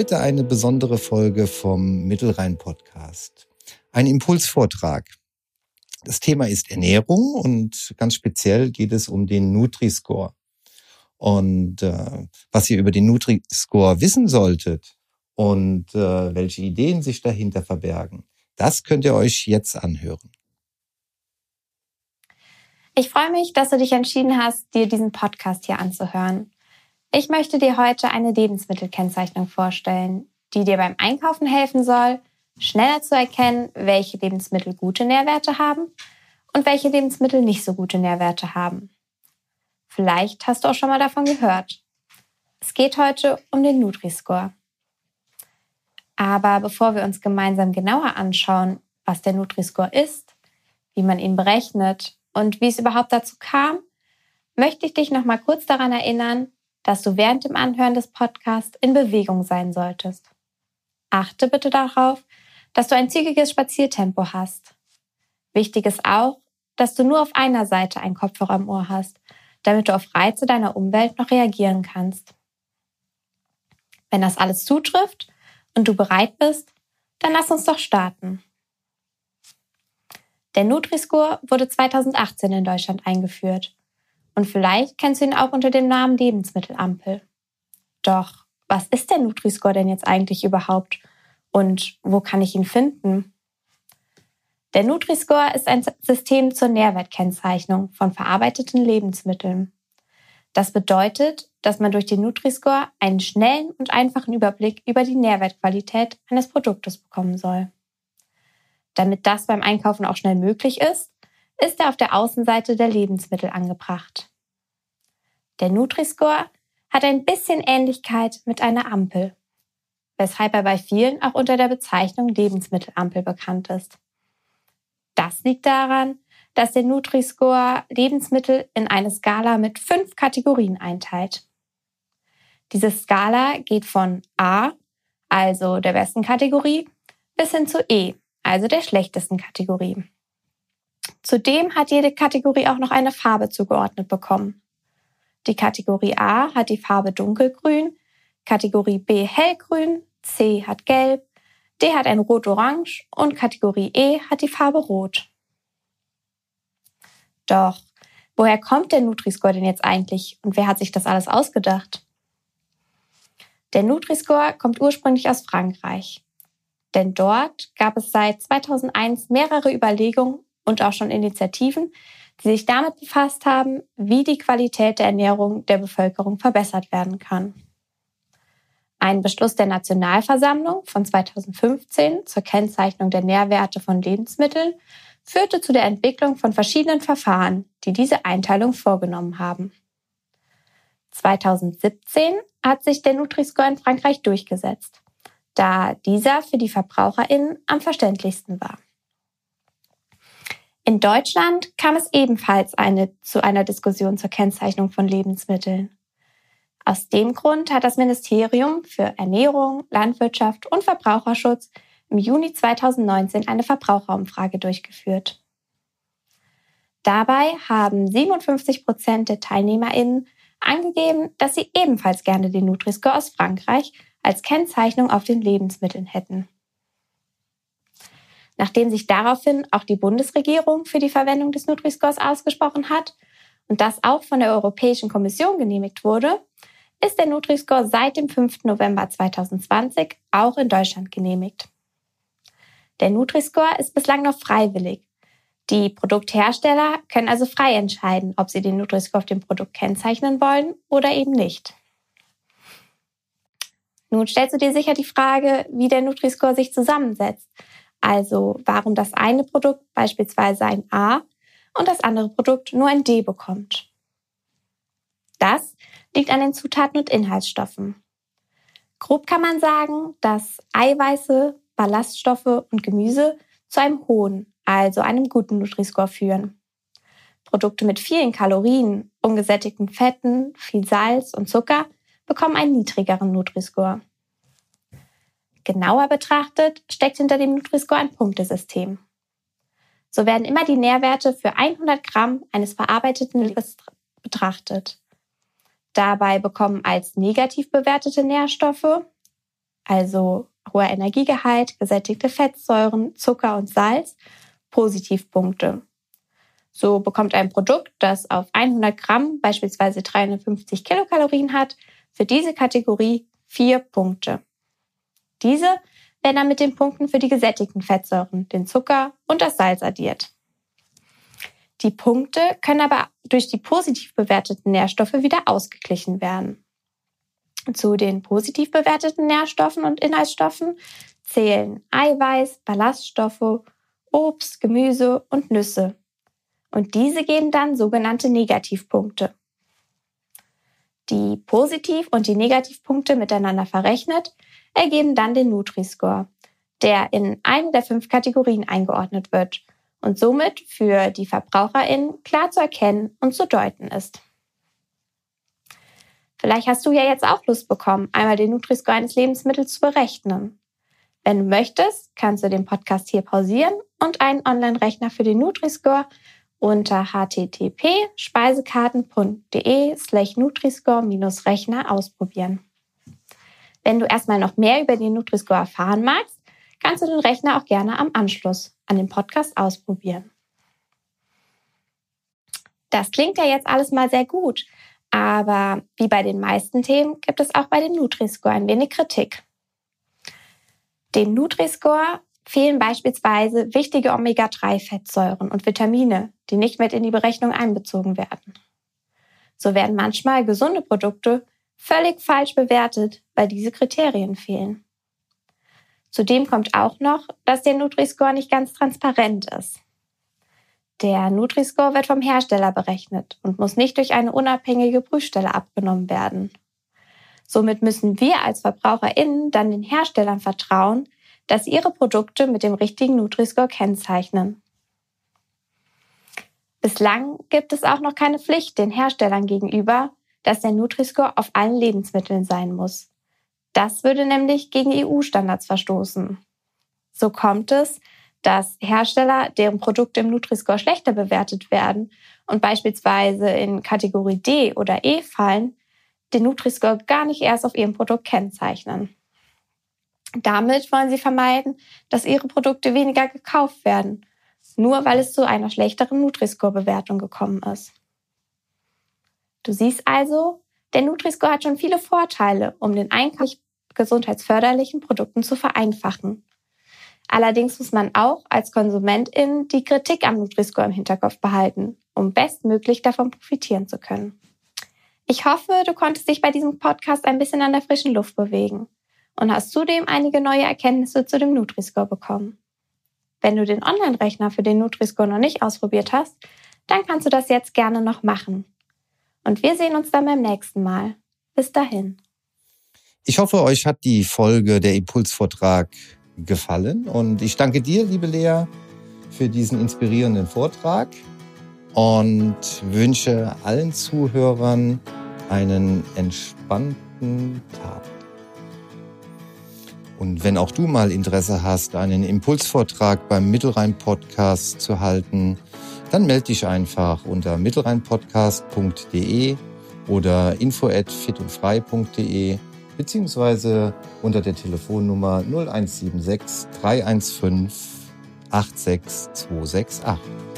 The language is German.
Heute eine besondere Folge vom Mittelrhein Podcast. Ein Impulsvortrag. Das Thema ist Ernährung und ganz speziell geht es um den Nutri-Score. Und äh, was ihr über den Nutri-Score wissen solltet und äh, welche Ideen sich dahinter verbergen, das könnt ihr euch jetzt anhören. Ich freue mich, dass du dich entschieden hast, dir diesen Podcast hier anzuhören. Ich möchte dir heute eine Lebensmittelkennzeichnung vorstellen, die dir beim Einkaufen helfen soll, schneller zu erkennen, welche Lebensmittel gute Nährwerte haben und welche Lebensmittel nicht so gute Nährwerte haben. Vielleicht hast du auch schon mal davon gehört. Es geht heute um den Nutri-Score. Aber bevor wir uns gemeinsam genauer anschauen, was der Nutri-Score ist, wie man ihn berechnet und wie es überhaupt dazu kam, möchte ich dich noch mal kurz daran erinnern, dass du während dem Anhören des Podcasts in Bewegung sein solltest. Achte bitte darauf, dass du ein zügiges Spaziertempo hast. Wichtig ist auch, dass du nur auf einer Seite einen Kopfhörer im Ohr hast, damit du auf Reize deiner Umwelt noch reagieren kannst. Wenn das alles zutrifft und du bereit bist, dann lass uns doch starten. Der Nutri-Score wurde 2018 in Deutschland eingeführt und vielleicht kennst du ihn auch unter dem Namen Lebensmittelampel. Doch was ist der Nutri-Score denn jetzt eigentlich überhaupt und wo kann ich ihn finden? Der Nutri-Score ist ein System zur Nährwertkennzeichnung von verarbeiteten Lebensmitteln. Das bedeutet, dass man durch den Nutri-Score einen schnellen und einfachen Überblick über die Nährwertqualität eines Produktes bekommen soll. Damit das beim Einkaufen auch schnell möglich ist, ist er auf der Außenseite der Lebensmittel angebracht. Der Nutri-Score hat ein bisschen Ähnlichkeit mit einer Ampel, weshalb er bei vielen auch unter der Bezeichnung Lebensmittelampel bekannt ist. Das liegt daran, dass der Nutri-Score Lebensmittel in eine Skala mit fünf Kategorien einteilt. Diese Skala geht von A, also der besten Kategorie, bis hin zu E, also der schlechtesten Kategorie. Zudem hat jede Kategorie auch noch eine Farbe zugeordnet bekommen. Die Kategorie A hat die Farbe dunkelgrün, Kategorie B hellgrün, C hat gelb, D hat ein rot-orange und Kategorie E hat die Farbe rot. Doch, woher kommt der Nutri-Score denn jetzt eigentlich und wer hat sich das alles ausgedacht? Der Nutri-Score kommt ursprünglich aus Frankreich. Denn dort gab es seit 2001 mehrere Überlegungen und auch schon Initiativen, die sich damit befasst haben, wie die Qualität der Ernährung der Bevölkerung verbessert werden kann. Ein Beschluss der Nationalversammlung von 2015 zur Kennzeichnung der Nährwerte von Lebensmitteln führte zu der Entwicklung von verschiedenen Verfahren, die diese Einteilung vorgenommen haben. 2017 hat sich der Nutri-Score in Frankreich durchgesetzt, da dieser für die VerbraucherInnen am verständlichsten war. In Deutschland kam es ebenfalls eine, zu einer Diskussion zur Kennzeichnung von Lebensmitteln. Aus dem Grund hat das Ministerium für Ernährung, Landwirtschaft und Verbraucherschutz im Juni 2019 eine Verbraucherumfrage durchgeführt. Dabei haben 57 Prozent der TeilnehmerInnen angegeben, dass sie ebenfalls gerne den Nutri-Score aus Frankreich als Kennzeichnung auf den Lebensmitteln hätten nachdem sich daraufhin auch die Bundesregierung für die Verwendung des Nutri-Scores ausgesprochen hat und das auch von der Europäischen Kommission genehmigt wurde, ist der Nutri-Score seit dem 5. November 2020 auch in Deutschland genehmigt. Der Nutri-Score ist bislang noch freiwillig. Die Produkthersteller können also frei entscheiden, ob sie den Nutri-Score auf dem Produkt kennzeichnen wollen oder eben nicht. Nun stellst du dir sicher die Frage, wie der Nutri-Score sich zusammensetzt. Also warum das eine Produkt beispielsweise ein A und das andere Produkt nur ein D bekommt. Das liegt an den Zutaten und Inhaltsstoffen. Grob kann man sagen, dass Eiweiße, Ballaststoffe und Gemüse zu einem hohen, also einem guten Nutri-Score führen. Produkte mit vielen Kalorien, ungesättigten Fetten, viel Salz und Zucker bekommen einen niedrigeren Nutri-Score. Genauer betrachtet steckt hinter dem Nutri-Score ein Punktesystem. So werden immer die Nährwerte für 100 Gramm eines verarbeiteten Lebens betrachtet. Dabei bekommen als negativ bewertete Nährstoffe, also hoher Energiegehalt, gesättigte Fettsäuren, Zucker und Salz, Positivpunkte. So bekommt ein Produkt, das auf 100 Gramm beispielsweise 350 Kilokalorien hat, für diese Kategorie vier Punkte. Diese werden dann mit den Punkten für die gesättigten Fettsäuren, den Zucker und das Salz addiert. Die Punkte können aber durch die positiv bewerteten Nährstoffe wieder ausgeglichen werden. Zu den positiv bewerteten Nährstoffen und Inhaltsstoffen zählen Eiweiß, Ballaststoffe, Obst, Gemüse und Nüsse. Und diese geben dann sogenannte Negativpunkte. Die Positiv- und die Negativpunkte miteinander verrechnet ergeben dann den Nutri-Score, der in eine der fünf Kategorien eingeordnet wird und somit für die VerbraucherInnen klar zu erkennen und zu deuten ist. Vielleicht hast du ja jetzt auch Lust bekommen, einmal den Nutri-Score eines Lebensmittels zu berechnen. Wenn du möchtest, kannst du den Podcast hier pausieren und einen Online-Rechner für den Nutri-Score unter http://speisekarten.de slash Nutri-Score-Rechner ausprobieren. Wenn du erstmal noch mehr über den Nutri-Score erfahren magst, kannst du den Rechner auch gerne am Anschluss an den Podcast ausprobieren. Das klingt ja jetzt alles mal sehr gut, aber wie bei den meisten Themen gibt es auch bei dem Nutri-Score ein wenig Kritik. Dem Nutri-Score fehlen beispielsweise wichtige Omega-3-Fettsäuren und Vitamine, die nicht mit in die Berechnung einbezogen werden. So werden manchmal gesunde Produkte völlig falsch bewertet, weil diese Kriterien fehlen. Zudem kommt auch noch, dass der Nutri-Score nicht ganz transparent ist. Der Nutri-Score wird vom Hersteller berechnet und muss nicht durch eine unabhängige Prüfstelle abgenommen werden. Somit müssen wir als VerbraucherInnen dann den Herstellern vertrauen, dass ihre Produkte mit dem richtigen Nutri-Score kennzeichnen. Bislang gibt es auch noch keine Pflicht den Herstellern gegenüber, dass der Nutri-Score auf allen Lebensmitteln sein muss. Das würde nämlich gegen EU-Standards verstoßen. So kommt es, dass Hersteller, deren Produkte im Nutri-Score schlechter bewertet werden und beispielsweise in Kategorie D oder E fallen, den Nutri-Score gar nicht erst auf ihrem Produkt kennzeichnen. Damit wollen sie vermeiden, dass ihre Produkte weniger gekauft werden, nur weil es zu einer schlechteren Nutri-Score-Bewertung gekommen ist. Du siehst also, der Nutri-Score hat schon viele Vorteile, um den Einkauf gesundheitsförderlichen Produkten zu vereinfachen. Allerdings muss man auch als Konsumentin die Kritik am Nutri-Score im Hinterkopf behalten, um bestmöglich davon profitieren zu können. Ich hoffe, du konntest dich bei diesem Podcast ein bisschen an der frischen Luft bewegen und hast zudem einige neue Erkenntnisse zu dem Nutri-Score bekommen. Wenn du den Online-Rechner für den Nutri-Score noch nicht ausprobiert hast, dann kannst du das jetzt gerne noch machen. Und wir sehen uns dann beim nächsten Mal. Bis dahin. Ich hoffe, euch hat die Folge der Impulsvortrag gefallen und ich danke dir, liebe Lea, für diesen inspirierenden Vortrag und wünsche allen Zuhörern einen entspannten Tag. Und wenn auch du mal Interesse hast, einen Impulsvortrag beim Mittelrhein-Podcast zu halten, dann melde dich einfach unter mittelrheinpodcast.de oder info@fitundfrei.de beziehungsweise unter der Telefonnummer 0176 315 86268.